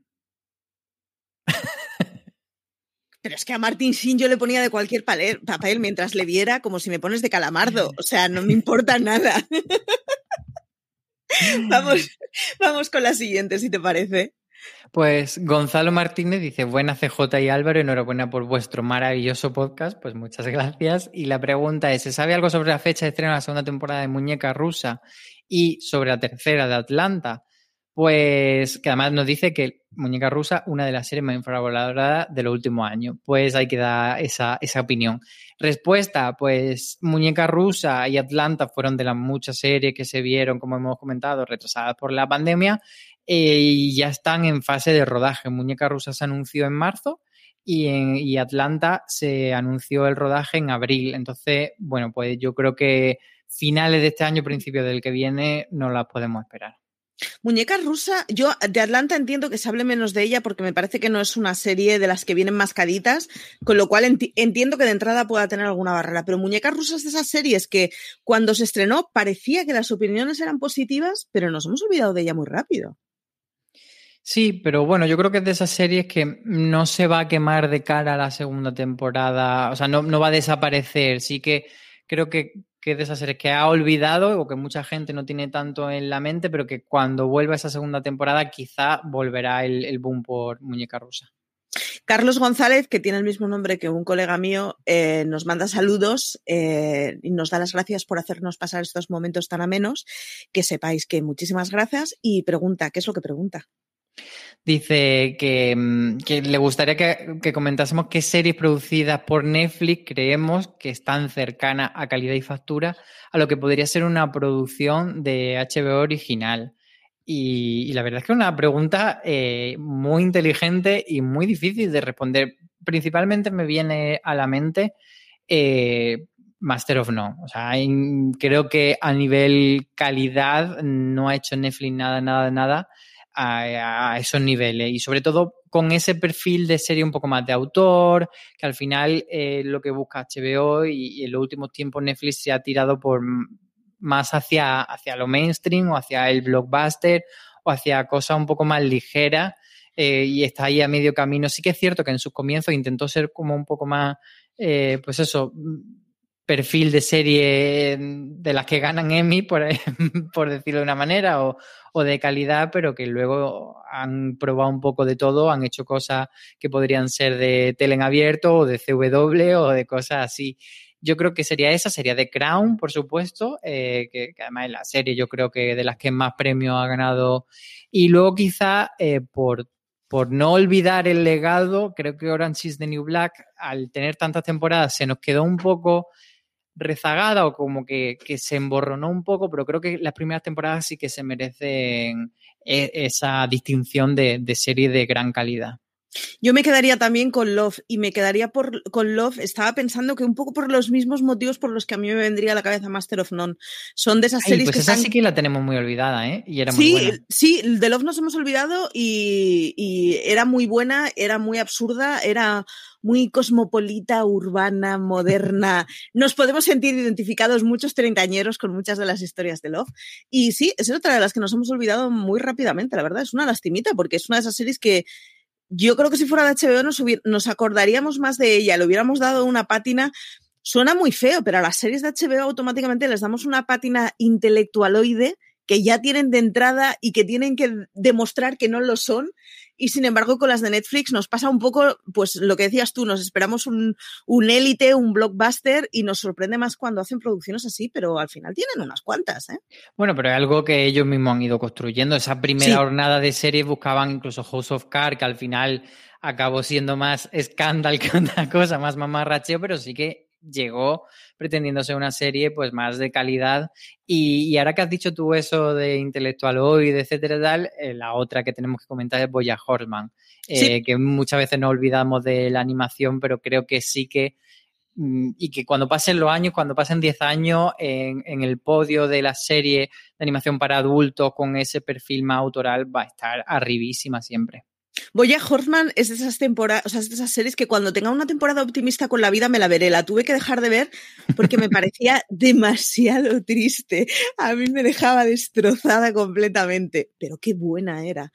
Pero es que a Martin Sheen yo le ponía de cualquier papel mientras le viera como si me pones de calamardo. O sea, no me importa nada. vamos, vamos con la siguiente, si te parece. Pues Gonzalo Martínez dice, buena CJ y Álvaro, enhorabuena por vuestro maravilloso podcast, pues muchas gracias. Y la pregunta es, ¿se sabe algo sobre la fecha de estreno de la segunda temporada de Muñeca Rusa y sobre la tercera de Atlanta? Pues que además nos dice que Muñeca Rusa, una de las series más infravaloradas de los últimos años. Pues hay que dar esa, esa opinión. Respuesta, pues Muñeca Rusa y Atlanta fueron de las muchas series que se vieron, como hemos comentado, retrasadas por la pandemia eh, y ya están en fase de rodaje. Muñeca Rusa se anunció en marzo y, en, y Atlanta se anunció el rodaje en abril. Entonces, bueno, pues yo creo que finales de este año, principio del que viene, no las podemos esperar. Muñeca rusa, yo de Atlanta entiendo que se hable menos de ella porque me parece que no es una serie de las que vienen mascaditas, con lo cual enti entiendo que de entrada pueda tener alguna barrera. Pero Muñecas rusas de esas series que cuando se estrenó parecía que las opiniones eran positivas, pero nos hemos olvidado de ella muy rápido. Sí, pero bueno, yo creo que es de esas series que no se va a quemar de cara a la segunda temporada, o sea, no va a desaparecer. Sí que creo que que es de esas series que ha olvidado o que mucha gente no tiene tanto en la mente, pero que cuando vuelva esa segunda temporada quizá volverá el, el boom por Muñeca Rusa. Carlos González, que tiene el mismo nombre que un colega mío, eh, nos manda saludos eh, y nos da las gracias por hacernos pasar estos momentos tan amenos. Que sepáis que muchísimas gracias y pregunta, ¿qué es lo que pregunta? Dice que, mm, que le gustaría que, comentásemos qué series producidas por Netflix creemos que están cercanas a calidad y factura a lo que podría ser una producción de HBO original. Y, la verdad es que es una pregunta eh, muy inteligente y muy difícil de responder. Principalmente me viene a la mente eh, Master of None. O sea, creo que a nivel calidad no ha hecho Netflix nada, nada, nada a, esos niveles y sobre todo con ese perfil de serie un poco más de autor, que al final eh, lo que busca HBO y, y, en los últimos tiempos Netflix se ha tirado por más hacia, hacia lo mainstream o hacia el blockbuster o hacia cosas un poco más ligeras eh, y está ahí a medio camino. Sí que es cierto que en sus comienzos intentó ser como un poco más, eh, pues eso, perfil de serie de las que ganan Emmy, por, por decirlo de una manera, o, o, de calidad, pero que luego han probado un poco de todo, han hecho cosas que podrían ser de tele abierto, o de CW, o de cosas así. Yo creo que sería esa, sería The Crown, por supuesto, eh, que, que, además es la serie, yo creo que de las que más premios ha ganado. Y luego quizá eh, por por no olvidar el legado, creo que Orange is the New Black, al tener tantas temporadas, se nos quedó un poco rezagada o como que, que, se emborronó un poco, pero creo que las primeras temporadas sí que se merecen e, esa distinción de, de serie de gran calidad. Yo me quedaría también con Love y me quedaría por, con Love. Estaba pensando que un poco por los mismos motivos por los que a mí me vendría a la cabeza Master of None. Son de esas Ay, series pues que esa están... sí que la tenemos muy olvidada, ¿eh? Y era muy sí, buena. sí, de Love nos hemos olvidado y, y era muy buena, era muy absurda, era muy cosmopolita, urbana, moderna. Nos podemos sentir identificados muchos treintañeros con muchas de las historias de Love. Y sí, es otra de las que nos hemos olvidado muy rápidamente, la verdad. Es una lastimita porque es una de esas series que yo creo que si fuera de HBO nos, nos acordaríamos más de ella, le hubiéramos dado una pátina. Suena muy feo, pero a las series de HBO automáticamente les damos una pátina intelectualoide que ya tienen de entrada y que tienen que demostrar que no lo son. Y sin embargo, con las de Netflix nos pasa un poco, pues lo que decías tú, nos esperamos un, un élite, un blockbuster y nos sorprende más cuando hacen producciones así, pero al final tienen unas cuantas. ¿eh? Bueno, pero es algo que ellos mismos han ido construyendo. Esa primera sí. jornada de series buscaban incluso House of Cards, que al final acabó siendo más escándalo que otra cosa, más mamarracheo, pero sí que llegó pretendiendo ser una serie pues más de calidad y, y ahora que has dicho tú eso de intelectualoide, etcétera tal, eh, la otra que tenemos que comentar es Boya Horseman, eh, sí. que muchas veces no olvidamos de la animación, pero creo que sí que mm, y que cuando pasen los años, cuando pasen 10 años en, en, el podio de la serie de animación para adultos con ese perfil más autoral va a estar arribísima siempre. Boya Horseman es de esas temporadas, o sea, es de esas series que cuando tenga una temporada optimista con la vida me la veré. La tuve que dejar de ver porque me parecía demasiado triste. A mí me dejaba destrozada completamente, pero qué buena era.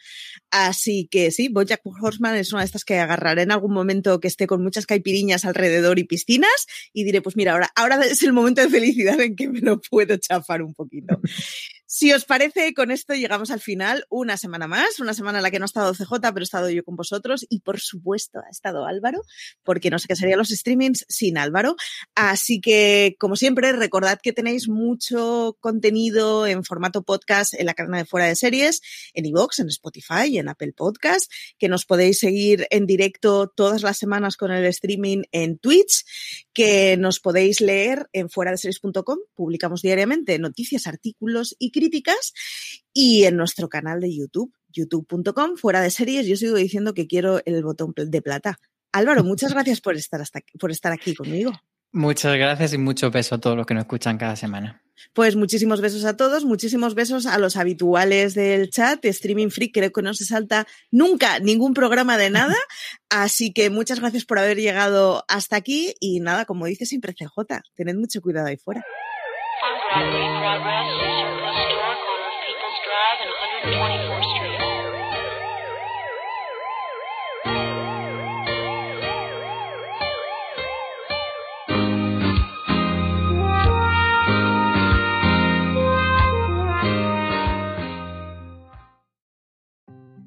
Así que sí, Boya Horseman es una de estas que agarraré en algún momento que esté con muchas caipiriñas alrededor y piscinas y diré, pues mira, ahora, ahora es el momento de felicidad en que me lo puedo chafar un poquito. Si os parece, con esto llegamos al final, una semana más, una semana en la que no ha estado CJ, pero he estado yo con vosotros y por supuesto ha estado Álvaro, porque no sé qué serían los streamings sin Álvaro. Así que, como siempre, recordad que tenéis mucho contenido en formato podcast en la cadena de Fuera de Series, en iVoox, en Spotify, en Apple Podcast, que nos podéis seguir en directo todas las semanas con el streaming en Twitch, que nos podéis leer en fuera de series.com, publicamos diariamente noticias, artículos y críticas y en nuestro canal de YouTube, youtube.com, fuera de series. Yo sigo diciendo que quiero el botón de plata. Álvaro, muchas gracias por estar, hasta, por estar aquí conmigo. Muchas gracias y mucho beso a todos los que nos escuchan cada semana. Pues muchísimos besos a todos, muchísimos besos a los habituales del chat. Streaming Free creo que no se salta nunca ningún programa de nada. Así que muchas gracias por haber llegado hasta aquí y nada, como dice siempre CJ, tened mucho cuidado ahí fuera.